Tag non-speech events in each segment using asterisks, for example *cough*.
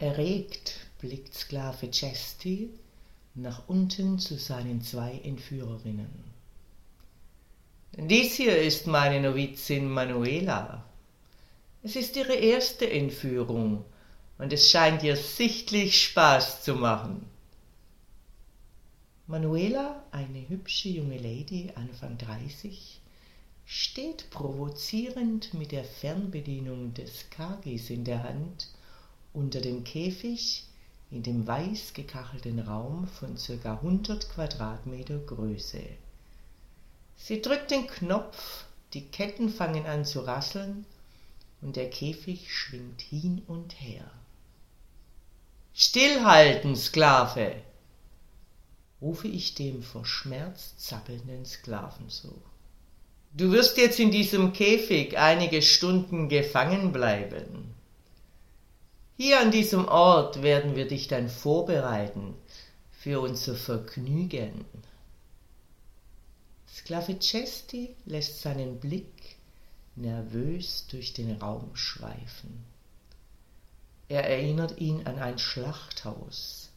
Erregt blickt Sklave Chesty nach unten zu seinen zwei Entführerinnen. Dies hier ist meine Novizin Manuela. Es ist ihre erste Entführung und es scheint ihr sichtlich Spaß zu machen. Manuela, eine hübsche junge Lady, Anfang dreißig, steht provozierend mit der Fernbedienung des Kagis in der Hand unter dem Käfig in dem weiß gekachelten Raum von circa 100 Quadratmeter Größe. Sie drückt den Knopf, die Ketten fangen an zu rasseln und der Käfig schwingt hin und her. Stillhalten, Sklave! rufe ich dem verschmerzt zappelnden Sklaven zu. Du wirst jetzt in diesem Käfig einige Stunden gefangen bleiben. Hier an diesem Ort werden wir dich dann vorbereiten für unser Vergnügen. Sklave Chesty lässt seinen Blick nervös durch den Raum schweifen. Er erinnert ihn an ein Schlachthaus.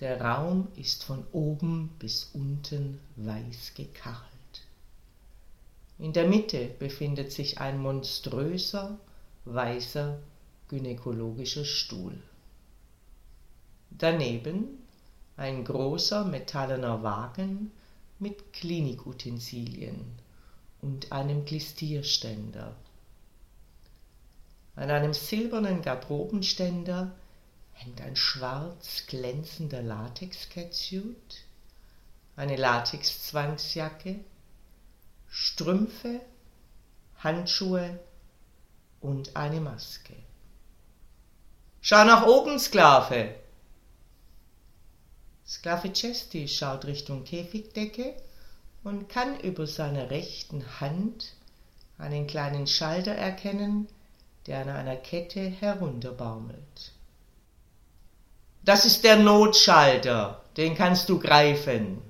Der Raum ist von oben bis unten weiß gekachelt. In der Mitte befindet sich ein monströser, weißer gynäkologischer Stuhl. Daneben ein großer metallener Wagen mit Klinikutensilien und einem Glistierständer. An einem silbernen Garderobenständer hängt ein schwarz glänzender Latex-Catsuit, eine Latex-Zwangsjacke, Strümpfe, Handschuhe und eine Maske. Schau nach oben, Sklave! Sklave Chesty schaut Richtung Käfigdecke und kann über seiner rechten Hand einen kleinen Schalter erkennen, der an einer Kette herunterbaumelt. Das ist der Notschalter, den kannst du greifen.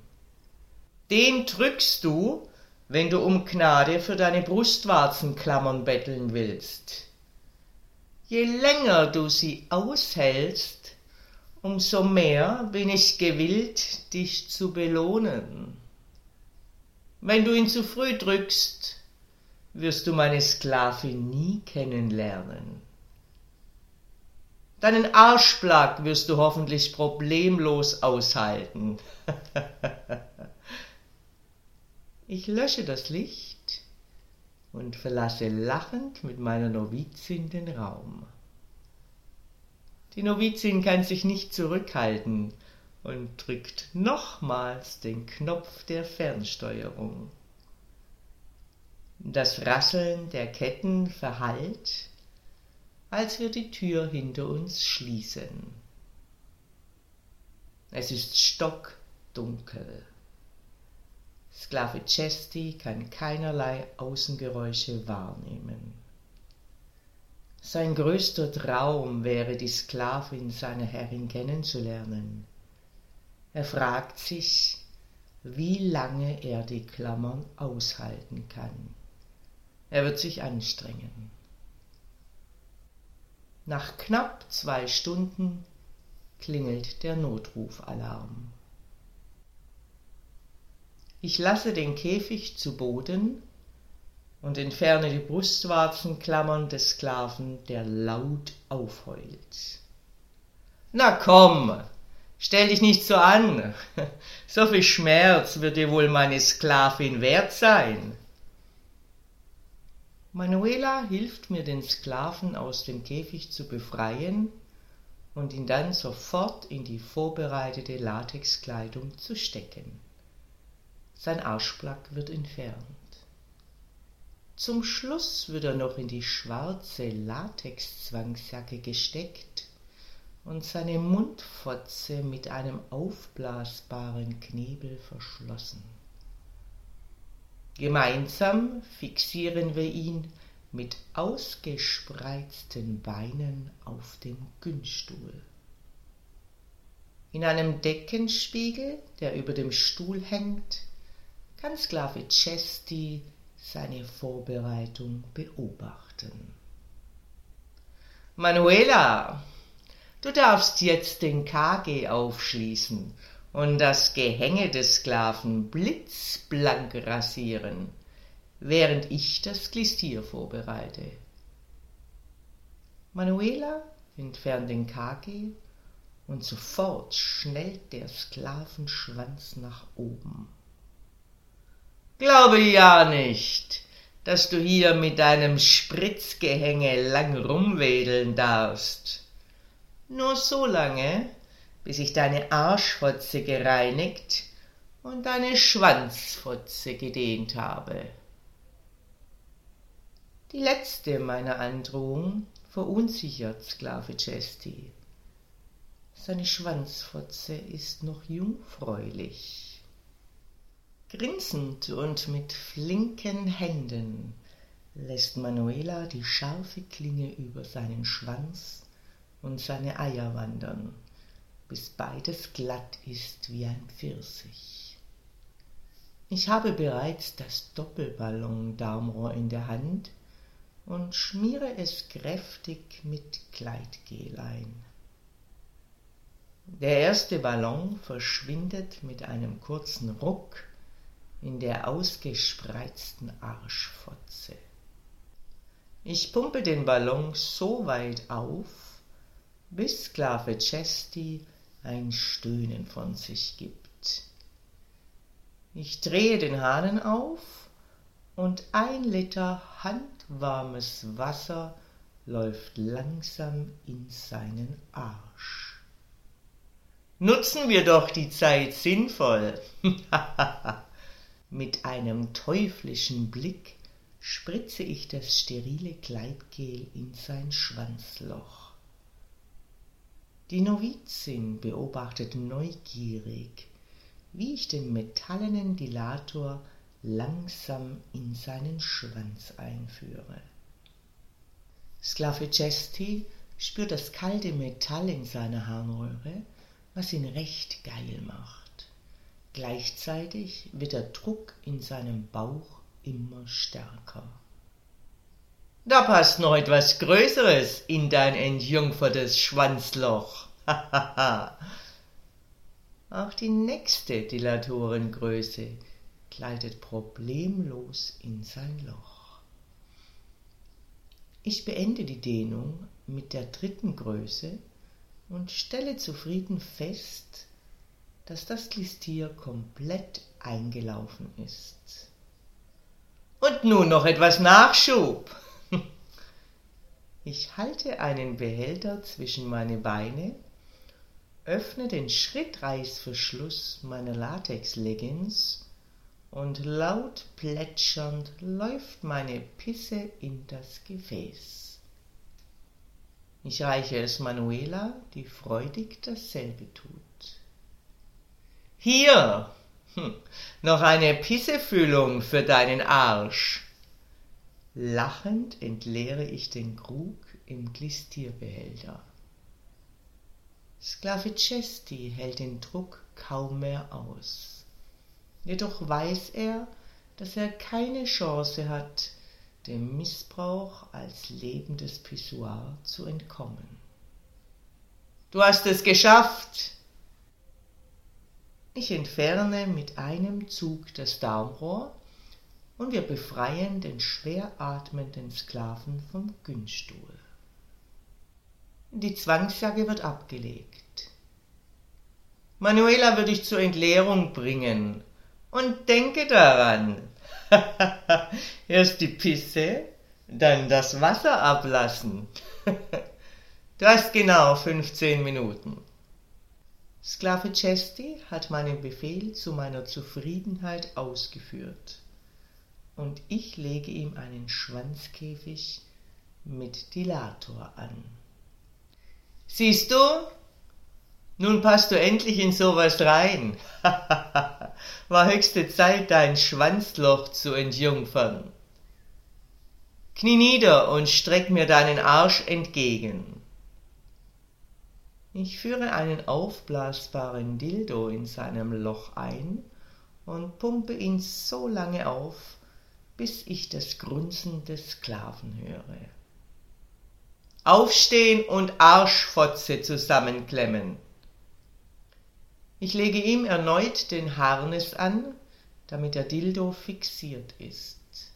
Den drückst du, wenn du um Gnade für deine Brustwarzenklammern betteln willst. Je länger du sie aushältst, umso mehr bin ich gewillt, dich zu belohnen. Wenn du ihn zu früh drückst, wirst du meine Sklavin nie kennenlernen. Deinen Arschplag wirst du hoffentlich problemlos aushalten. *laughs* ich lösche das Licht und verlasse lachend mit meiner Novizin den Raum. Die Novizin kann sich nicht zurückhalten und drückt nochmals den Knopf der Fernsteuerung. Das Rasseln der Ketten verhallt, als wir die Tür hinter uns schließen. Es ist stockdunkel. Sklave Chesty kann keinerlei Außengeräusche wahrnehmen. Sein größter Traum wäre, die Sklavin seiner Herrin kennenzulernen. Er fragt sich, wie lange er die Klammern aushalten kann. Er wird sich anstrengen. Nach knapp zwei Stunden klingelt der Notrufalarm. Ich lasse den Käfig zu Boden und entferne die Brustwarzenklammern des Sklaven, der laut aufheult. Na komm, stell dich nicht so an. *laughs* So viel Schmerz wird dir wohl meine Sklavin wert sein. Manuela hilft mir, den Sklaven aus dem Käfig zu befreien und ihn dann sofort in die vorbereitete Latexkleidung zu stecken. Sein Arschplack wird entfernt. Zum Schluss wird er noch in die schwarze Latexzwangsjacke gesteckt und seine Mundfotze mit einem aufblasbaren Knebel verschlossen. Gemeinsam fixieren wir ihn mit ausgespreizten Beinen auf dem Günststuhl. In einem Deckenspiegel, der über dem Stuhl hängt, kann Sklave Chesty seine Vorbereitung beobachten. Manuela, du darfst jetzt den Kage aufschließen und das Gehänge des Sklaven blitzblank rasieren, während ich das Glistier vorbereite. Manuela entfernt den Kage und sofort schnellt der Sklavenschwanz nach oben. Glaube ja nicht, dass du hier mit deinem Spritzgehänge lang rumwedeln darfst. Nur so lange, bis ich deine Arschfotze gereinigt und deine Schwanzfotze gedehnt habe. Die letzte meiner Androhung verunsichert Sklave Chesty. Seine Schwanzfotze ist noch jungfräulich. Grinsend und mit flinken Händen lässt Manuela die scharfe Klinge über seinen Schwanz und seine Eier wandern, bis beides glatt ist wie ein Pfirsich. Ich habe bereits das Doppelballon-Darmrohr in der Hand und schmiere es kräftig mit Gleitgel ein. Der erste Ballon verschwindet mit einem kurzen Ruck in der ausgespreizten Arschfotze. Ich pumpe den Ballon so weit auf, bis Sklave Chesty ein Stöhnen von sich gibt. Ich drehe den Hahn auf und ein Liter handwarmes Wasser läuft langsam in seinen Arsch. Nutzen wir doch die Zeit sinnvoll. *laughs* Mit einem teuflischen Blick spritze ich das sterile Gleitgel in sein Schwanzloch. Die Novizin beobachtet neugierig, wie ich den metallenen Dilator langsam in seinen Schwanz einführe. Sklave Chesty spürt das kalte Metall in seiner Harnröhre was ihn recht geil macht. Gleichzeitig wird der Druck in seinem Bauch immer stärker. Da passt noch etwas Größeres in dein entjungfertes Schwanzloch. Auch die nächste Dilatorengröße gleitet problemlos in sein Loch. Ich beende die Dehnung mit der dritten Größe und stelle zufrieden fest, dass das Klistier komplett eingelaufen ist. Und nun noch etwas Nachschub. Ich halte einen Behälter zwischen meine Beine, öffne den Schrittreißverschluss meiner Latex-Leggings und laut plätschernd läuft meine Pisse in das Gefäß. Ich reiche es Manuela, die freudig dasselbe tut. Hier, hm, noch eine Pissefüllung für deinen Arsch. Lachend entleere ich den Krug im Glistierbehälter. Sklave Chesty hält den Druck kaum mehr aus. Jedoch weiß er, dass er keine Chance hat, dem Missbrauch als lebendes Pissoir zu entkommen. Du hast es geschafft! Ich entferne mit einem Zug das Darmrohr und wir befreien den schwer atmenden Sklaven vom Günststuhl. Die Zwangsjacke wird abgelegt. Manuela würde ich zur Entleerung bringen. Und denke daran, *laughs* Erst die Pisse, dann das Wasser ablassen. *laughs* du hast genau 15 Minuten. Sklave Chesty hat meinen Befehl zu meiner Zufriedenheit ausgeführt, und ich lege ihm einen Schwanzkäfig mit Dilator an. Siehst du, Nun passt du endlich in sowas rein. *laughs* War höchste Zeit, dein Schwanzloch zu entjungfern. Knie nieder und streck mir deinen Arsch entgegen. Ich führe einen aufblasbaren Dildo in seinem Loch ein und pumpe ihn so lange auf, bis ich das Grunzen des Sklaven höre. Aufstehen und Arschfotze zusammenklemmen. Ich lege ihm erneut den Harnes an, damit der Dildo fixiert ist.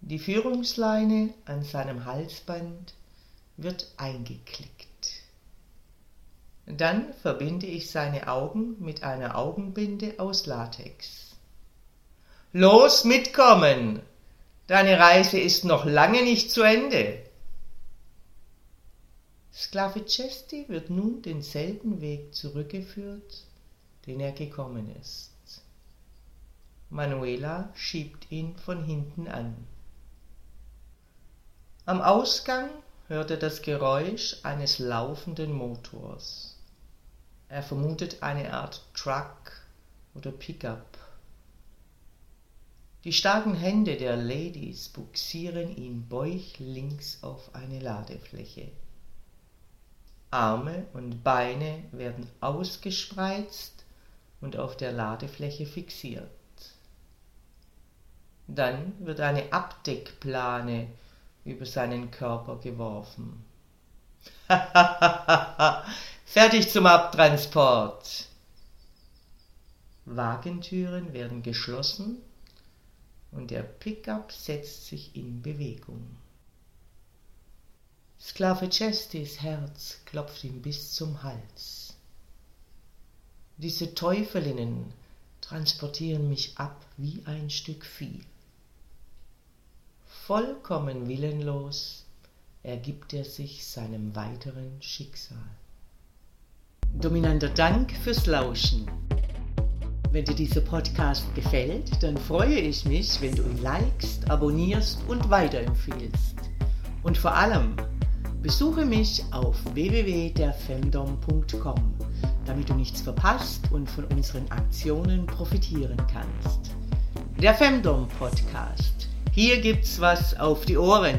Die Führungsleine an seinem Halsband wird eingeklickt. Dann verbinde ich seine Augen mit einer Augenbinde aus Latex. Los mitkommen! Deine Reise ist noch lange nicht zu Ende. Sclavicesti wird nun denselben Weg zurückgeführt, den er gekommen ist. Manuela schiebt ihn von hinten an. Am Ausgang hört er das Geräusch eines laufenden Motors. Er vermutet eine Art Truck oder Pickup. Die starken Hände der Ladies buxieren ihn bäuchlings auf eine Ladefläche. Arme und Beine werden ausgespreizt und auf der Ladefläche fixiert. Dann wird eine Abdeckplane über seinen Körper geworfen. *laughs* Fertig zum Abtransport. Wagentüren werden geschlossen und der Pickup setzt sich in Bewegung. Sklave Chestis Herz klopft ihm bis zum Hals. Diese Teufelinnen transportieren mich ab wie ein Stück Vieh. Vollkommen willenlos ergibt er sich seinem weiteren Schicksal. Dominanter Dank fürs Lauschen. Wenn dir dieser Podcast gefällt, dann freue ich mich, wenn du ihn likest, abonnierst und weiterempfiehlst. Und vor allem, besuche mich auf www.derfemdom.com, damit du nichts verpasst und von unseren Aktionen profitieren kannst. Der Femdom Podcast. Hier gibt's was auf die Ohren.